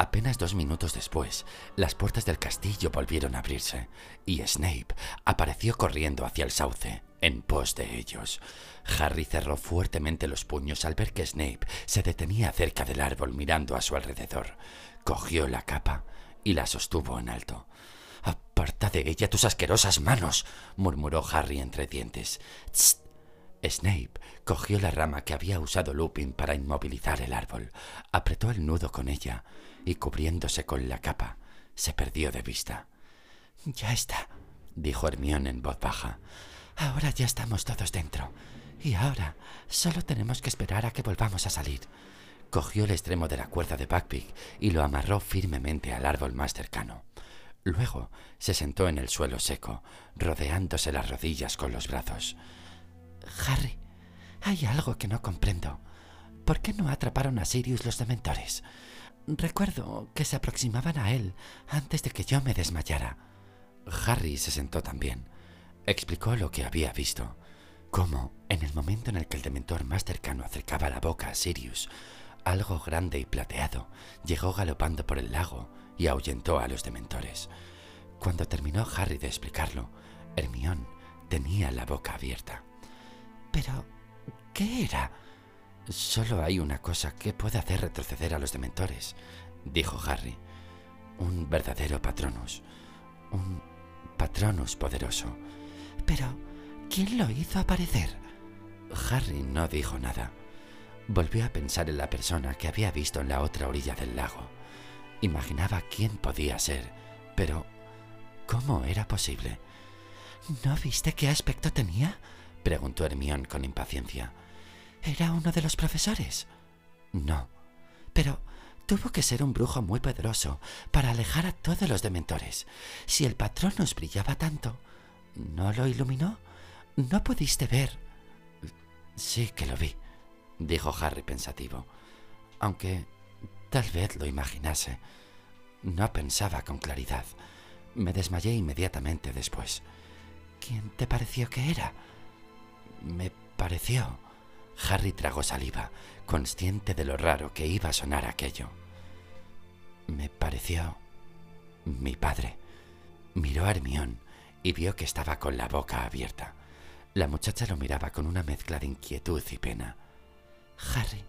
Apenas dos minutos después, las puertas del castillo volvieron a abrirse y Snape apareció corriendo hacia el sauce, en pos de ellos. Harry cerró fuertemente los puños al ver que Snape se detenía cerca del árbol mirando a su alrededor. Cogió la capa y la sostuvo en alto. Aparta de ella tus asquerosas manos, murmuró Harry entre dientes. Snape cogió la rama que había usado Lupin para inmovilizar el árbol, apretó el nudo con ella y cubriéndose con la capa, se perdió de vista. Ya está, dijo Hermión en voz baja. Ahora ya estamos todos dentro. Y ahora solo tenemos que esperar a que volvamos a salir. Cogió el extremo de la cuerda de Buckbeak y lo amarró firmemente al árbol más cercano. Luego se sentó en el suelo seco, rodeándose las rodillas con los brazos. Harry, hay algo que no comprendo. ¿Por qué no atraparon a Sirius los dementores? Recuerdo que se aproximaban a él antes de que yo me desmayara. Harry se sentó también. Explicó lo que había visto. Cómo, en el momento en el que el dementor más cercano acercaba la boca a Sirius, algo grande y plateado llegó galopando por el lago y ahuyentó a los dementores. Cuando terminó Harry de explicarlo, Hermión tenía la boca abierta. Pero, ¿qué era? Solo hay una cosa que puede hacer retroceder a los dementores, dijo Harry. Un verdadero patronus. Un patronus poderoso. Pero, ¿quién lo hizo aparecer? Harry no dijo nada. Volvió a pensar en la persona que había visto en la otra orilla del lago. Imaginaba quién podía ser, pero ¿cómo era posible? ¿No viste qué aspecto tenía? preguntó Hermión con impaciencia. ¿Era uno de los profesores? No. Pero tuvo que ser un brujo muy poderoso para alejar a todos los dementores. Si el patrón nos brillaba tanto, ¿no lo iluminó? ¿No pudiste ver? Sí que lo vi, dijo Harry pensativo. Aunque Tal vez lo imaginase. No pensaba con claridad. Me desmayé inmediatamente después. ¿Quién te pareció que era? Me pareció. Harry tragó saliva, consciente de lo raro que iba a sonar aquello. Me pareció mi padre. Miró a Hermión y vio que estaba con la boca abierta. La muchacha lo miraba con una mezcla de inquietud y pena. Harry,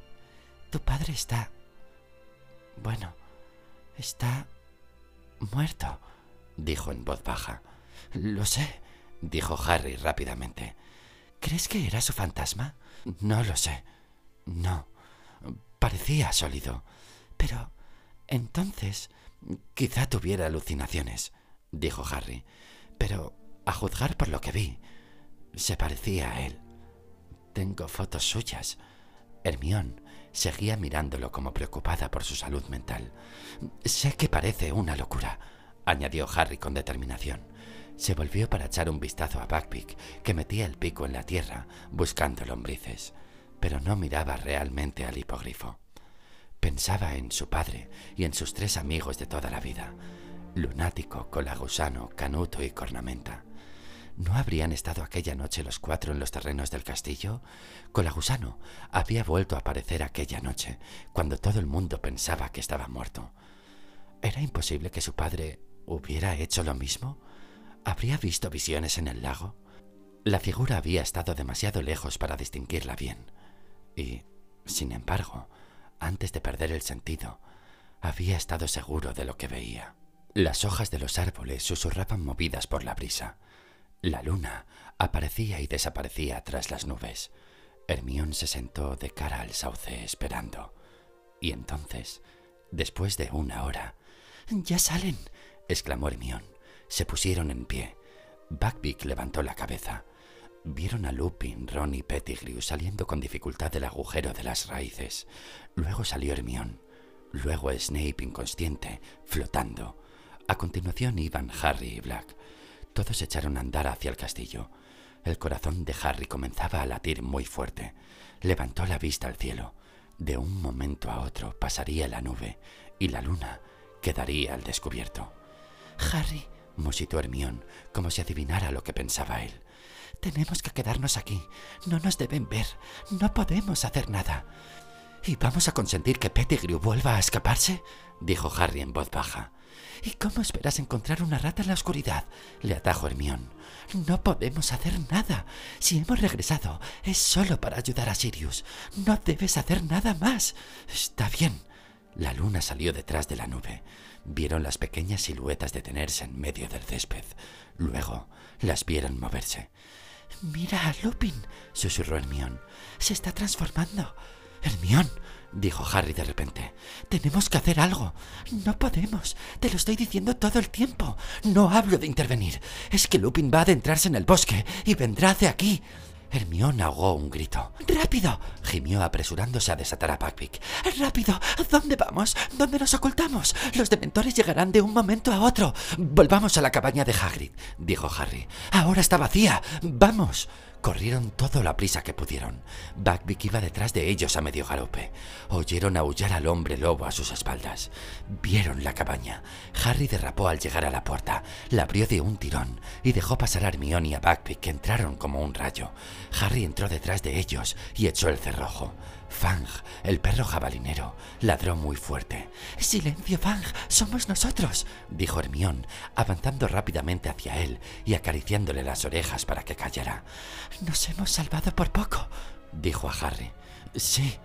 tu padre está... Bueno, está muerto, dijo en voz baja. Lo sé, dijo Harry rápidamente. ¿Crees que era su fantasma? No lo sé. No. Parecía sólido. Pero entonces quizá tuviera alucinaciones, dijo Harry. Pero a juzgar por lo que vi, se parecía a él. Tengo fotos suyas. Hermión seguía mirándolo como preocupada por su salud mental. Sé que parece una locura, añadió Harry con determinación. Se volvió para echar un vistazo a Buckbeak, que metía el pico en la tierra buscando lombrices, pero no miraba realmente al hipogrifo. Pensaba en su padre y en sus tres amigos de toda la vida, Lunático, Colagusano, Canuto y Cornamenta. ¿No habrían estado aquella noche los cuatro en los terrenos del castillo? Colagusano había vuelto a aparecer aquella noche, cuando todo el mundo pensaba que estaba muerto. ¿Era imposible que su padre hubiera hecho lo mismo? ¿Habría visto visiones en el lago? La figura había estado demasiado lejos para distinguirla bien. Y, sin embargo, antes de perder el sentido, había estado seguro de lo que veía. Las hojas de los árboles susurraban movidas por la brisa. La luna aparecía y desaparecía tras las nubes. Hermión se sentó de cara al sauce esperando. Y entonces, después de una hora... Ya salen, exclamó Hermión. Se pusieron en pie. Buckbeak levantó la cabeza. Vieron a Lupin, Ron y Pettigrew saliendo con dificultad del agujero de las raíces. Luego salió Hermión. Luego Snape inconsciente, flotando. A continuación iban Harry y Black. Todos echaron a andar hacia el castillo. El corazón de Harry comenzaba a latir muy fuerte. Levantó la vista al cielo. De un momento a otro pasaría la nube y la luna quedaría al descubierto. Harry, musitó Hermión, como si adivinara lo que pensaba él. Tenemos que quedarnos aquí. No nos deben ver. No podemos hacer nada. ¿Y vamos a consentir que Pettigrew vuelva a escaparse? dijo Harry en voz baja. ¿Y cómo esperas encontrar una rata en la oscuridad? le atajó Hermión. No podemos hacer nada. Si hemos regresado, es solo para ayudar a Sirius. No debes hacer nada más. Está bien. La luna salió detrás de la nube. Vieron las pequeñas siluetas detenerse en medio del césped. Luego las vieron moverse. Mira a Lupin, susurró Hermión. Se está transformando. Hermión, dijo Harry de repente. Tenemos que hacer algo. No podemos. Te lo estoy diciendo todo el tiempo. No hablo de intervenir. Es que Lupin va a adentrarse en el bosque y vendrá hacia aquí. Hermión ahogó un grito. ¡Rápido! gimió apresurándose a desatar a Buckbeak. ¡Rápido! ¿Dónde vamos? ¿Dónde nos ocultamos? Los dementores llegarán de un momento a otro. Volvamos a la cabaña de Hagrid, dijo Harry. Ahora está vacía. ¡Vamos! Corrieron toda la prisa que pudieron. Buckbeak iba detrás de ellos a medio galope. Oyeron aullar al hombre lobo a sus espaldas. Vieron la cabaña. Harry derrapó al llegar a la puerta, la abrió de un tirón y dejó pasar a Hermione y a Buckbeak que entraron como un rayo. Harry entró detrás de ellos y echó el cerrojo. Fang, el perro jabalinero, ladró muy fuerte. Silencio, Fang, somos nosotros, dijo Hermión, avanzando rápidamente hacia él y acariciándole las orejas para que callara. Nos hemos salvado por poco, dijo a Harry. Sí,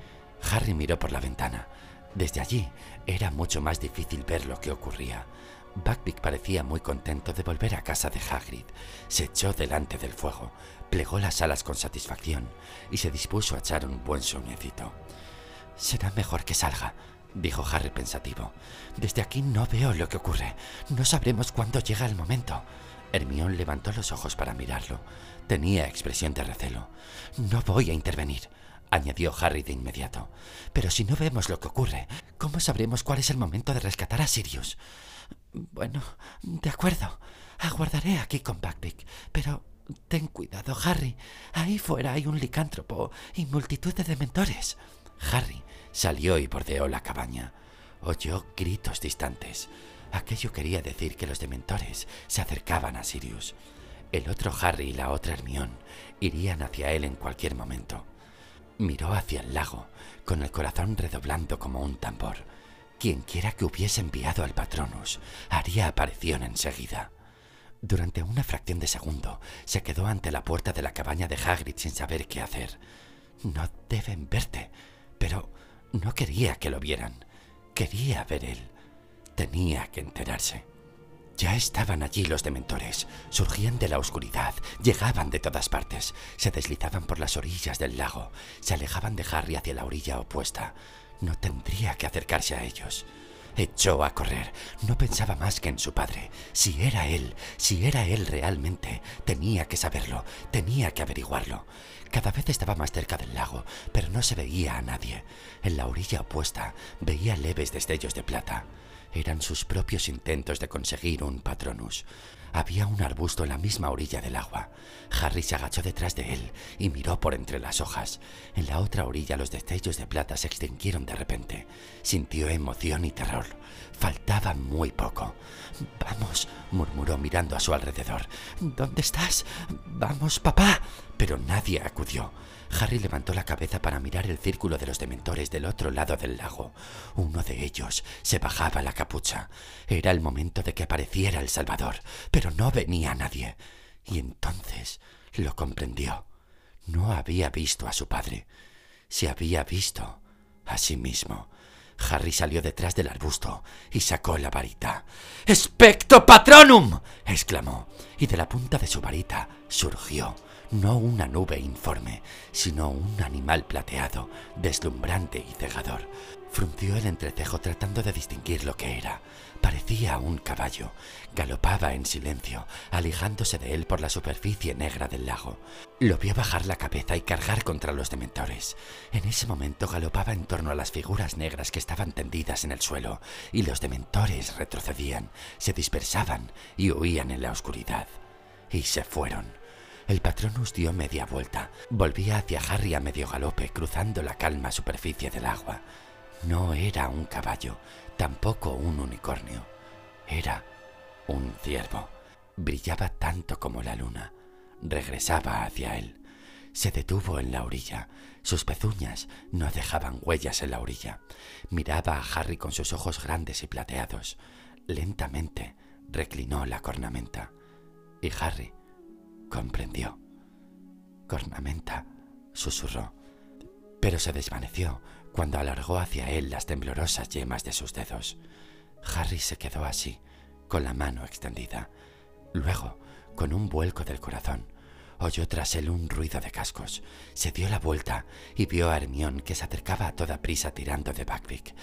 Harry miró por la ventana. Desde allí era mucho más difícil ver lo que ocurría. Buckbeak parecía muy contento de volver a casa de Hagrid. Se echó delante del fuego, plegó las alas con satisfacción y se dispuso a echar un buen sueñecito. Será mejor que salga, dijo Harry pensativo. Desde aquí no veo lo que ocurre. No sabremos cuándo llega el momento. Hermión levantó los ojos para mirarlo. Tenía expresión de recelo. No voy a intervenir, añadió Harry de inmediato. Pero si no vemos lo que ocurre, ¿cómo sabremos cuál es el momento de rescatar a Sirius? Bueno, de acuerdo. Aguardaré aquí con Buckbeak, pero ten cuidado, Harry. Ahí fuera hay un licántropo y multitud de dementores. Harry salió y bordeó la cabaña. oyó gritos distantes. Aquello quería decir que los dementores se acercaban a Sirius. El otro Harry y la otra Hermión irían hacia él en cualquier momento. Miró hacia el lago, con el corazón redoblando como un tambor. Quienquiera que hubiese enviado al Patronus haría aparición enseguida. Durante una fracción de segundo se quedó ante la puerta de la cabaña de Hagrid sin saber qué hacer. No deben verte, pero no quería que lo vieran. Quería ver él. Tenía que enterarse. Ya estaban allí los dementores. Surgían de la oscuridad, llegaban de todas partes, se deslizaban por las orillas del lago, se alejaban de Harry hacia la orilla opuesta. No tendría que acercarse a ellos. Echó a correr. No pensaba más que en su padre. Si era él, si era él realmente, tenía que saberlo, tenía que averiguarlo. Cada vez estaba más cerca del lago, pero no se veía a nadie. En la orilla opuesta veía leves destellos de plata. Eran sus propios intentos de conseguir un patronus. Había un arbusto en la misma orilla del agua. Harry se agachó detrás de él y miró por entre las hojas. En la otra orilla los destellos de plata se extinguieron de repente. Sintió emoción y terror. Faltaba muy poco. Vamos, murmuró mirando a su alrededor. ¿Dónde estás? Vamos, papá. Pero nadie acudió. Harry levantó la cabeza para mirar el círculo de los dementores del otro lado del lago. Uno de ellos se bajaba la capucha. Era el momento de que apareciera el Salvador, pero no venía nadie. Y entonces lo comprendió. No había visto a su padre. Se había visto a sí mismo. Harry salió detrás del arbusto y sacó la varita. ¡Especto patronum! exclamó, y de la punta de su varita surgió no una nube informe, sino un animal plateado, deslumbrante y cegador. Frunció el entrecejo tratando de distinguir lo que era. Parecía un caballo. Galopaba en silencio, alejándose de él por la superficie negra del lago. Lo vio bajar la cabeza y cargar contra los dementores. En ese momento galopaba en torno a las figuras negras que estaban tendidas en el suelo, y los dementores retrocedían, se dispersaban y huían en la oscuridad. Y se fueron. El patronus dio media vuelta. Volvía hacia Harry a medio galope, cruzando la calma superficie del agua. No era un caballo, tampoco un unicornio. Era un ciervo. Brillaba tanto como la luna. Regresaba hacia él. Se detuvo en la orilla. Sus pezuñas no dejaban huellas en la orilla. Miraba a Harry con sus ojos grandes y plateados. Lentamente reclinó la cornamenta. Y Harry comprendió. Cornamenta, susurró, pero se desvaneció cuando alargó hacia él las temblorosas yemas de sus dedos. Harry se quedó así, con la mano extendida. Luego, con un vuelco del corazón, oyó tras él un ruido de cascos. Se dio la vuelta y vio a Hermión que se acercaba a toda prisa tirando de Buckbeak.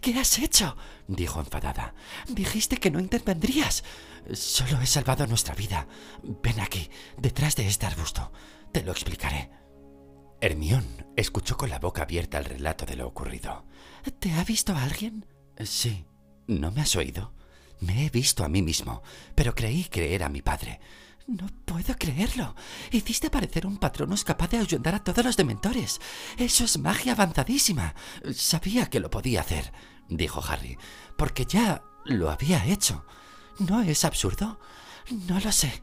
¿Qué has hecho? dijo enfadada. Dijiste que no intervendrías. Solo he salvado nuestra vida. Ven aquí, detrás de este arbusto. Te lo explicaré. Hermión escuchó con la boca abierta el relato de lo ocurrido. ¿Te ha visto alguien? Sí. ¿No me has oído? Me he visto a mí mismo, pero creí que era mi padre. No puedo creerlo. Hiciste parecer un patronus capaz de ahuyentar a todos los dementores. Eso es magia avanzadísima. Sabía que lo podía hacer, dijo Harry, porque ya lo había hecho. ¿No es absurdo? No lo sé.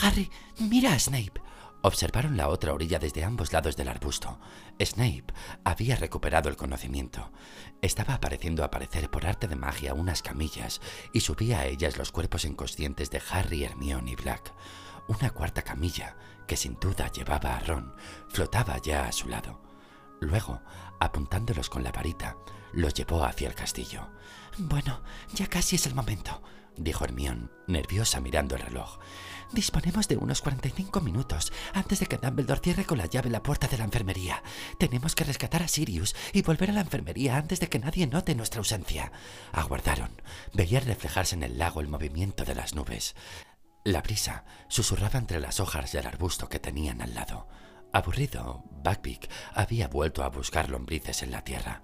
Harry, mira a Snape. Observaron la otra orilla desde ambos lados del arbusto. Snape había recuperado el conocimiento. Estaba apareciendo aparecer por arte de magia unas camillas y subía a ellas los cuerpos inconscientes de Harry, Hermione y Black. Una cuarta camilla, que sin duda llevaba a Ron, flotaba ya a su lado. Luego, apuntándolos con la varita, los llevó hacia el castillo. Bueno, ya casi es el momento, dijo Hermión, nerviosa mirando el reloj. Disponemos de unos 45 minutos antes de que Dumbledore cierre con la llave la puerta de la enfermería. Tenemos que rescatar a Sirius y volver a la enfermería antes de que nadie note nuestra ausencia. Aguardaron. Veían reflejarse en el lago el movimiento de las nubes. La brisa susurraba entre las hojas del arbusto que tenían al lado. Aburrido, Buckbeak había vuelto a buscar lombrices en la tierra.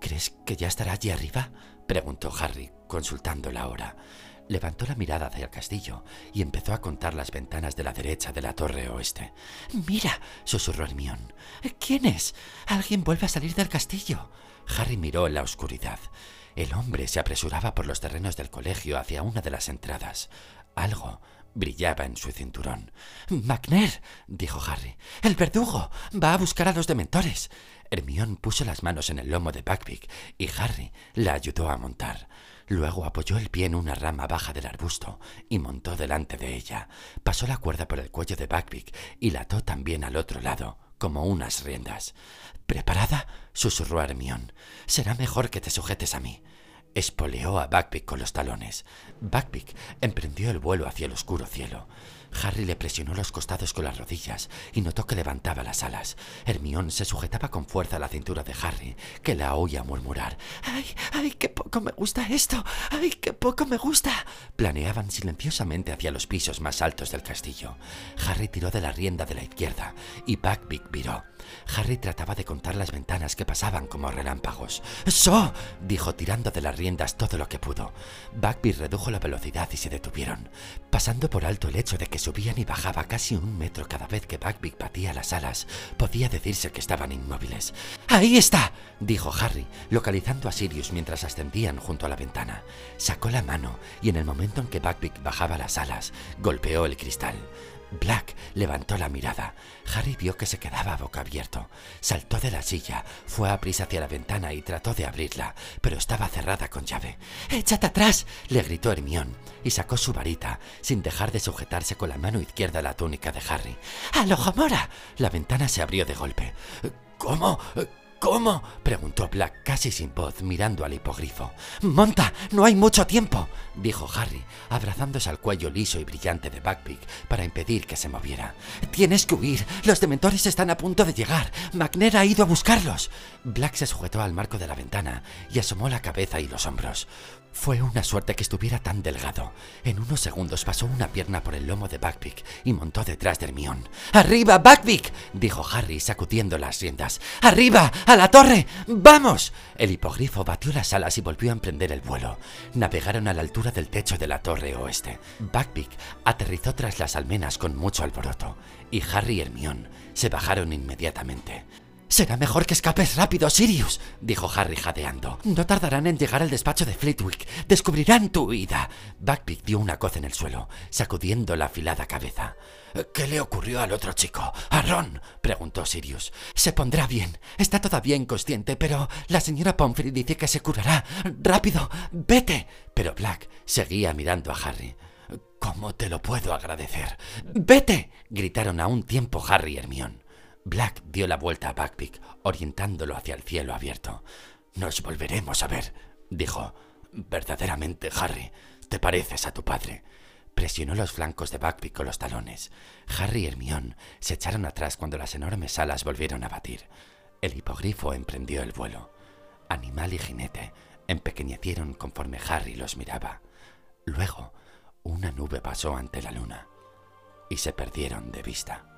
¿Crees que ya estará allí arriba? preguntó Harry, consultando la hora. Levantó la mirada hacia el castillo y empezó a contar las ventanas de la derecha de la torre oeste. Mira, susurró Hermión. ¿Quién es? Alguien vuelve a salir del castillo. Harry miró en la oscuridad. El hombre se apresuraba por los terrenos del colegio hacia una de las entradas. Algo brillaba en su cinturón. McNair, dijo Harry. El verdugo va a buscar a los dementores. Hermión puso las manos en el lomo de Buckbeak y Harry la ayudó a montar. Luego apoyó el pie en una rama baja del arbusto y montó delante de ella. Pasó la cuerda por el cuello de Buckbeak y la ató también al otro lado, como unas riendas. ¿Preparada? susurró Hermión. Será mejor que te sujetes a mí. Espoleó a Buckbeak con los talones. Buckbeak emprendió el vuelo hacia el oscuro cielo. Harry le presionó los costados con las rodillas y notó que levantaba las alas. Hermión se sujetaba con fuerza a la cintura de Harry, que la oía murmurar. ¡Ay, ay, qué poco me gusta esto! ¡Ay, qué poco me gusta! Planeaban silenciosamente hacia los pisos más altos del castillo. Harry tiró de la rienda de la izquierda y Buckbeak viró. Harry trataba de contar las ventanas que pasaban como relámpagos. ¡So! dijo tirando de las riendas todo lo que pudo. Buckbeak redujo la velocidad y se detuvieron, pasando por alto el hecho de que subían y bajaba casi un metro cada vez que Buckbeak batía las alas. Podía decirse que estaban inmóviles. ¡Ahí está! dijo Harry, localizando a Sirius mientras ascendían junto a la ventana. Sacó la mano y en el momento en que Buckbeak bajaba las alas, golpeó el cristal. Black levantó la mirada. Harry vio que se quedaba boca abierto. Saltó de la silla, fue a prisa hacia la ventana y trató de abrirla, pero estaba cerrada con llave. ¡Échate atrás! le gritó Hermión y sacó su varita, sin dejar de sujetarse con la mano izquierda la túnica de Harry. ¡Alojamora! La ventana se abrió de golpe. ¿Cómo? ¿Cómo? preguntó Black casi sin voz, mirando al hipogrifo. Monta, no hay mucho tiempo, dijo Harry, abrazándose al cuello liso y brillante de Buckbeak para impedir que se moviera. Tienes que huir, los dementores están a punto de llegar. McNair ha ido a buscarlos. Black se sujetó al marco de la ventana y asomó la cabeza y los hombros. Fue una suerte que estuviera tan delgado. En unos segundos pasó una pierna por el lomo de Buckbeak y montó detrás de Hermión. ¡Arriba, Buckbeak! dijo Harry sacudiendo las riendas. ¡Arriba! ¡A la torre! ¡Vamos! El hipogrifo batió las alas y volvió a emprender el vuelo. Navegaron a la altura del techo de la torre oeste. Buckbeak aterrizó tras las almenas con mucho alboroto y Harry y Hermión se bajaron inmediatamente. Será mejor que escapes rápido, Sirius, dijo Harry jadeando. No tardarán en llegar al despacho de Flitwick. Descubrirán tu huida. Buckbeak dio una coz en el suelo, sacudiendo la afilada cabeza. ¿Qué le ocurrió al otro chico? ¿A Ron? preguntó Sirius. Se pondrá bien. Está todavía inconsciente, pero la señora Pomfrey dice que se curará. ¡Rápido! ¡Vete! Pero Black seguía mirando a Harry. ¿Cómo te lo puedo agradecer? ¡Vete! gritaron a un tiempo Harry y Hermión. Black dio la vuelta a Buckbeak, orientándolo hacia el cielo abierto. Nos volveremos a ver, dijo. Verdaderamente, Harry, te pareces a tu padre. Presionó los flancos de Buckbeak con los talones. Harry y Hermión se echaron atrás cuando las enormes alas volvieron a batir. El hipogrifo emprendió el vuelo. Animal y jinete empequeñecieron conforme Harry los miraba. Luego, una nube pasó ante la luna y se perdieron de vista.